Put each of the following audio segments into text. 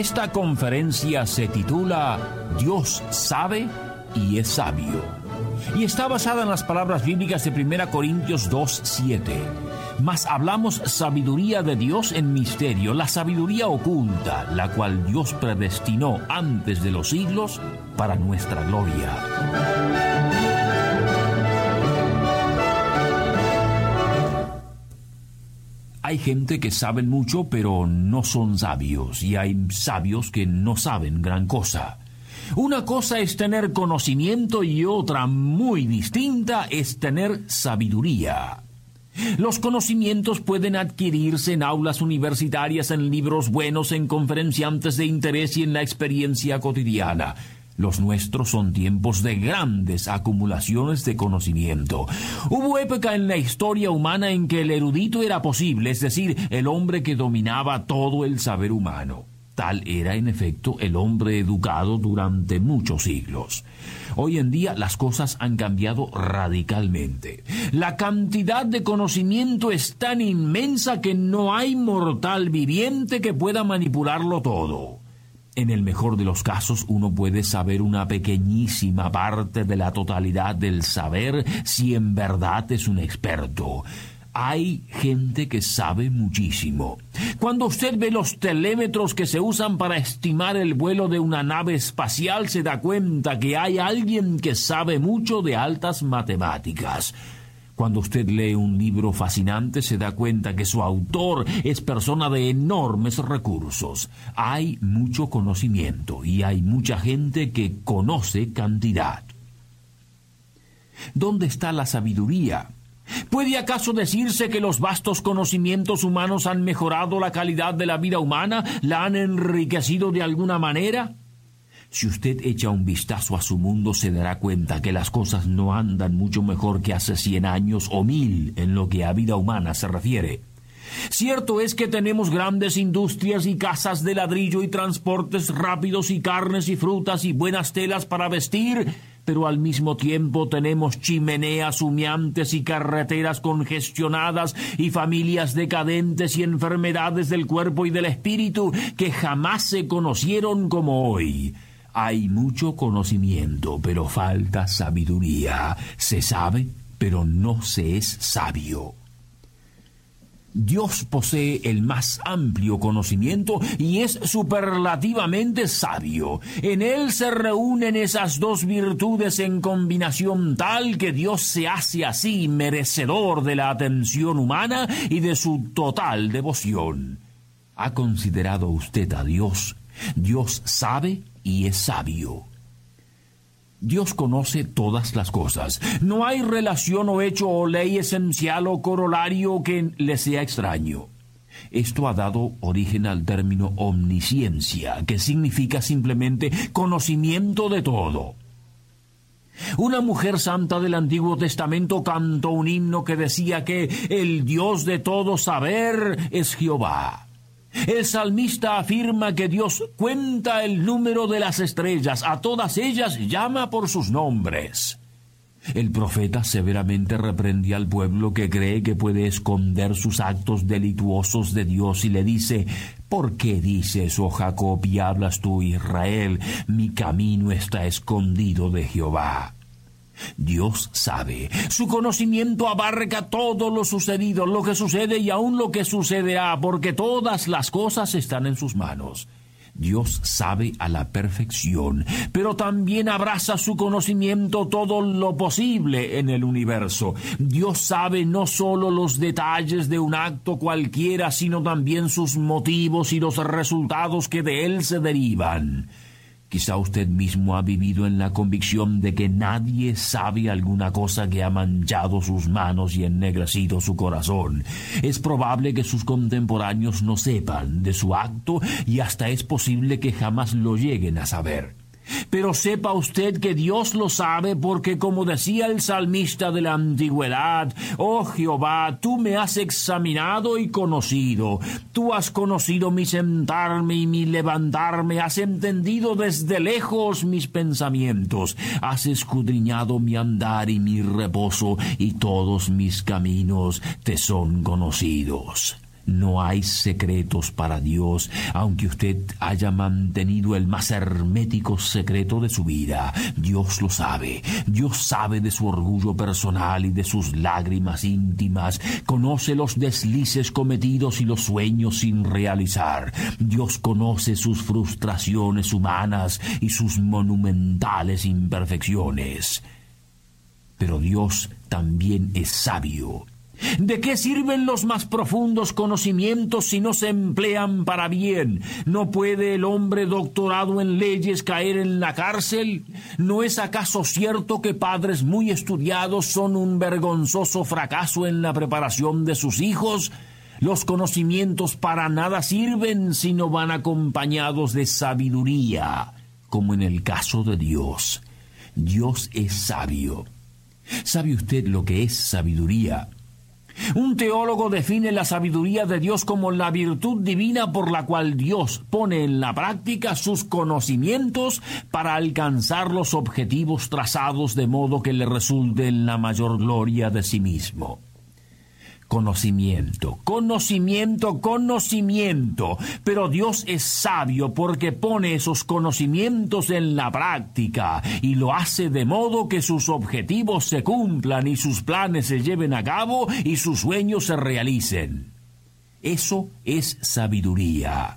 Esta conferencia se titula Dios sabe y es sabio. Y está basada en las palabras bíblicas de 1 Corintios 2, 7. Mas hablamos sabiduría de Dios en misterio, la sabiduría oculta, la cual Dios predestinó antes de los siglos para nuestra gloria. Hay gente que saben mucho pero no son sabios y hay sabios que no saben gran cosa. Una cosa es tener conocimiento y otra muy distinta es tener sabiduría. Los conocimientos pueden adquirirse en aulas universitarias, en libros buenos, en conferenciantes de interés y en la experiencia cotidiana. Los nuestros son tiempos de grandes acumulaciones de conocimiento. Hubo época en la historia humana en que el erudito era posible, es decir, el hombre que dominaba todo el saber humano. Tal era, en efecto, el hombre educado durante muchos siglos. Hoy en día las cosas han cambiado radicalmente. La cantidad de conocimiento es tan inmensa que no hay mortal viviente que pueda manipularlo todo. En el mejor de los casos uno puede saber una pequeñísima parte de la totalidad del saber si en verdad es un experto. Hay gente que sabe muchísimo. Cuando usted ve los telémetros que se usan para estimar el vuelo de una nave espacial, se da cuenta que hay alguien que sabe mucho de altas matemáticas. Cuando usted lee un libro fascinante se da cuenta que su autor es persona de enormes recursos. Hay mucho conocimiento y hay mucha gente que conoce cantidad. ¿Dónde está la sabiduría? ¿Puede acaso decirse que los vastos conocimientos humanos han mejorado la calidad de la vida humana, la han enriquecido de alguna manera? Si usted echa un vistazo a su mundo se dará cuenta que las cosas no andan mucho mejor que hace cien años o mil en lo que a vida humana se refiere. Cierto es que tenemos grandes industrias y casas de ladrillo y transportes rápidos y carnes y frutas y buenas telas para vestir, pero al mismo tiempo tenemos chimeneas humeantes y carreteras congestionadas y familias decadentes y enfermedades del cuerpo y del espíritu que jamás se conocieron como hoy. Hay mucho conocimiento, pero falta sabiduría. Se sabe, pero no se es sabio. Dios posee el más amplio conocimiento y es superlativamente sabio. En Él se reúnen esas dos virtudes en combinación tal que Dios se hace así merecedor de la atención humana y de su total devoción. ¿Ha considerado usted a Dios? Dios sabe y es sabio. Dios conoce todas las cosas. No hay relación o hecho o ley esencial o corolario que le sea extraño. Esto ha dado origen al término omnisciencia, que significa simplemente conocimiento de todo. Una mujer santa del Antiguo Testamento cantó un himno que decía que el Dios de todo saber es Jehová. El salmista afirma que Dios cuenta el número de las estrellas, a todas ellas llama por sus nombres. El profeta severamente reprendía al pueblo que cree que puede esconder sus actos delituosos de Dios y le dice, ¿por qué dices, oh Jacob, y hablas tú, Israel, mi camino está escondido de Jehová? Dios sabe. Su conocimiento abarca todo lo sucedido, lo que sucede y aún lo que sucederá, porque todas las cosas están en sus manos. Dios sabe a la perfección, pero también abraza su conocimiento todo lo posible en el universo. Dios sabe no solo los detalles de un acto cualquiera, sino también sus motivos y los resultados que de él se derivan. Quizá usted mismo ha vivido en la convicción de que nadie sabe alguna cosa que ha manchado sus manos y ennegrecido su corazón. Es probable que sus contemporáneos no sepan de su acto y hasta es posible que jamás lo lleguen a saber. Pero sepa usted que Dios lo sabe porque como decía el salmista de la antigüedad, oh Jehová, tú me has examinado y conocido, tú has conocido mi sentarme y mi levantarme, has entendido desde lejos mis pensamientos, has escudriñado mi andar y mi reposo, y todos mis caminos te son conocidos. No hay secretos para Dios, aunque usted haya mantenido el más hermético secreto de su vida. Dios lo sabe. Dios sabe de su orgullo personal y de sus lágrimas íntimas. Conoce los deslices cometidos y los sueños sin realizar. Dios conoce sus frustraciones humanas y sus monumentales imperfecciones. Pero Dios también es sabio ¿De qué sirven los más profundos conocimientos si no se emplean para bien? ¿No puede el hombre doctorado en leyes caer en la cárcel? ¿No es acaso cierto que padres muy estudiados son un vergonzoso fracaso en la preparación de sus hijos? Los conocimientos para nada sirven si no van acompañados de sabiduría, como en el caso de Dios. Dios es sabio. ¿Sabe usted lo que es sabiduría? Un teólogo define la sabiduría de Dios como la virtud divina por la cual Dios pone en la práctica sus conocimientos para alcanzar los objetivos trazados de modo que le resulte la mayor gloria de sí mismo conocimiento, conocimiento, conocimiento. Pero Dios es sabio porque pone esos conocimientos en la práctica y lo hace de modo que sus objetivos se cumplan y sus planes se lleven a cabo y sus sueños se realicen. Eso es sabiduría.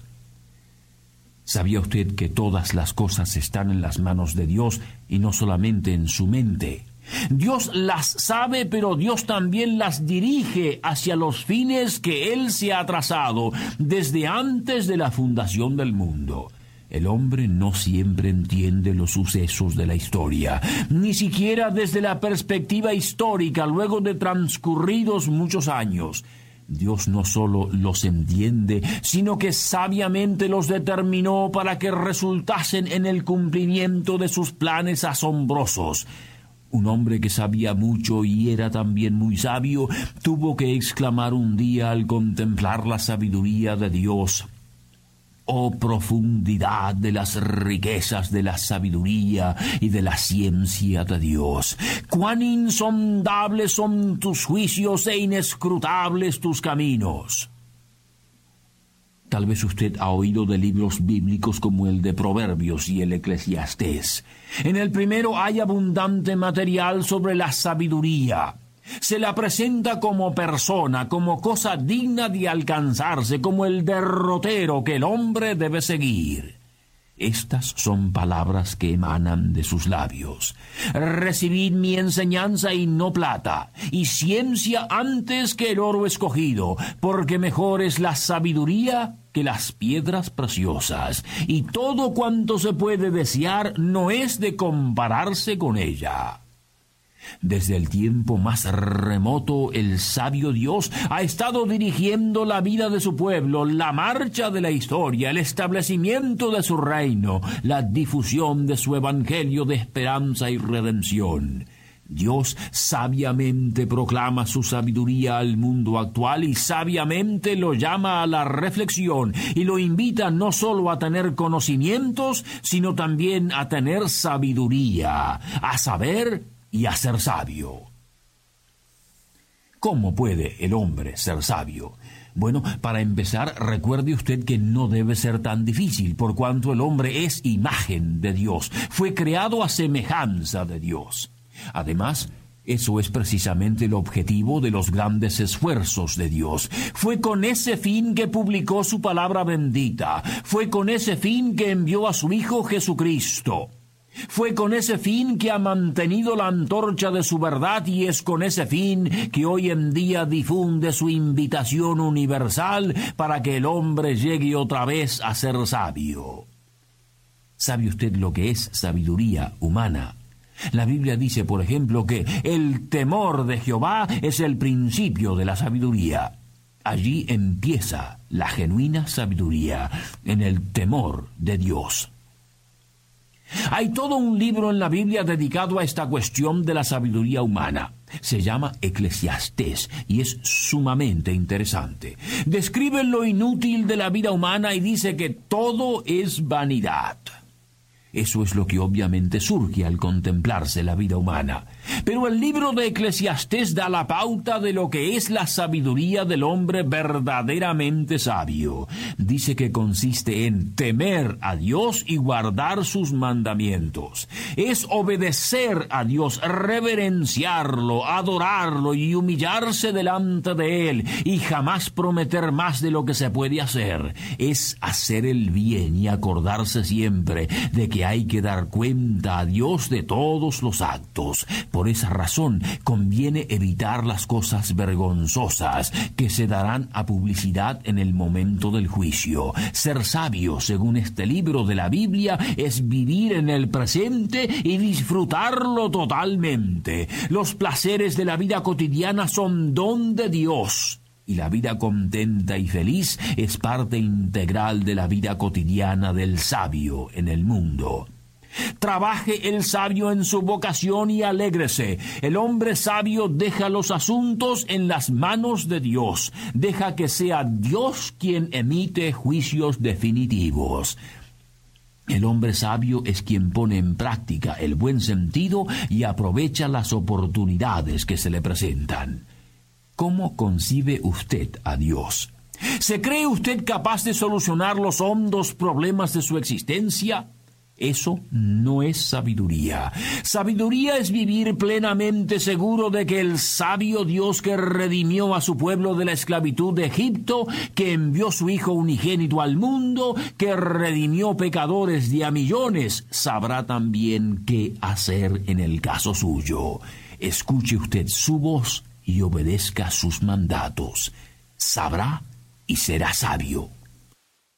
¿Sabía usted que todas las cosas están en las manos de Dios y no solamente en su mente? Dios las sabe, pero Dios también las dirige hacia los fines que Él se ha trazado desde antes de la fundación del mundo. El hombre no siempre entiende los sucesos de la historia, ni siquiera desde la perspectiva histórica luego de transcurridos muchos años. Dios no solo los entiende, sino que sabiamente los determinó para que resultasen en el cumplimiento de sus planes asombrosos. Un hombre que sabía mucho y era también muy sabio, tuvo que exclamar un día al contemplar la sabiduría de Dios. Oh profundidad de las riquezas de la sabiduría y de la ciencia de Dios. Cuán insondables son tus juicios e inescrutables tus caminos. Tal vez usted ha oído de libros bíblicos como el de Proverbios y el Eclesiastés. En el primero hay abundante material sobre la sabiduría. Se la presenta como persona, como cosa digna de alcanzarse, como el derrotero que el hombre debe seguir. Estas son palabras que emanan de sus labios. Recibid mi enseñanza y no plata, y ciencia antes que el oro escogido, porque mejor es la sabiduría que las piedras preciosas, y todo cuanto se puede desear no es de compararse con ella. Desde el tiempo más remoto, el sabio Dios ha estado dirigiendo la vida de su pueblo, la marcha de la historia, el establecimiento de su reino, la difusión de su evangelio de esperanza y redención. Dios sabiamente proclama su sabiduría al mundo actual y sabiamente lo llama a la reflexión y lo invita no solo a tener conocimientos, sino también a tener sabiduría, a saber y a ser sabio. ¿Cómo puede el hombre ser sabio? Bueno, para empezar, recuerde usted que no debe ser tan difícil, por cuanto el hombre es imagen de Dios, fue creado a semejanza de Dios. Además, eso es precisamente el objetivo de los grandes esfuerzos de Dios. Fue con ese fin que publicó su palabra bendita. Fue con ese fin que envió a su Hijo Jesucristo. Fue con ese fin que ha mantenido la antorcha de su verdad y es con ese fin que hoy en día difunde su invitación universal para que el hombre llegue otra vez a ser sabio. ¿Sabe usted lo que es sabiduría humana? La Biblia dice, por ejemplo, que el temor de Jehová es el principio de la sabiduría. Allí empieza la genuina sabiduría, en el temor de Dios. Hay todo un libro en la Biblia dedicado a esta cuestión de la sabiduría humana. Se llama Eclesiastés y es sumamente interesante. Describe lo inútil de la vida humana y dice que todo es vanidad. Eso es lo que obviamente surge al contemplarse la vida humana. Pero el libro de Eclesiastés da la pauta de lo que es la sabiduría del hombre verdaderamente sabio. Dice que consiste en temer a Dios y guardar sus mandamientos. Es obedecer a Dios, reverenciarlo, adorarlo y humillarse delante de Él y jamás prometer más de lo que se puede hacer. Es hacer el bien y acordarse siempre de que hay que dar cuenta a Dios de todos los actos. Por esa razón conviene evitar las cosas vergonzosas que se darán a publicidad en el momento del juicio. Ser sabio, según este libro de la Biblia, es vivir en el presente y disfrutarlo totalmente. Los placeres de la vida cotidiana son don de Dios y la vida contenta y feliz es parte integral de la vida cotidiana del sabio en el mundo. Trabaje el sabio en su vocación y alégrese. El hombre sabio deja los asuntos en las manos de Dios. Deja que sea Dios quien emite juicios definitivos. El hombre sabio es quien pone en práctica el buen sentido y aprovecha las oportunidades que se le presentan. ¿Cómo concibe usted a Dios? ¿Se cree usted capaz de solucionar los hondos problemas de su existencia? Eso no es sabiduría. Sabiduría es vivir plenamente seguro de que el sabio Dios que redimió a su pueblo de la esclavitud de Egipto, que envió su Hijo unigénito al mundo, que redimió pecadores de a millones, sabrá también qué hacer en el caso suyo. Escuche usted su voz y obedezca sus mandatos. Sabrá y será sabio.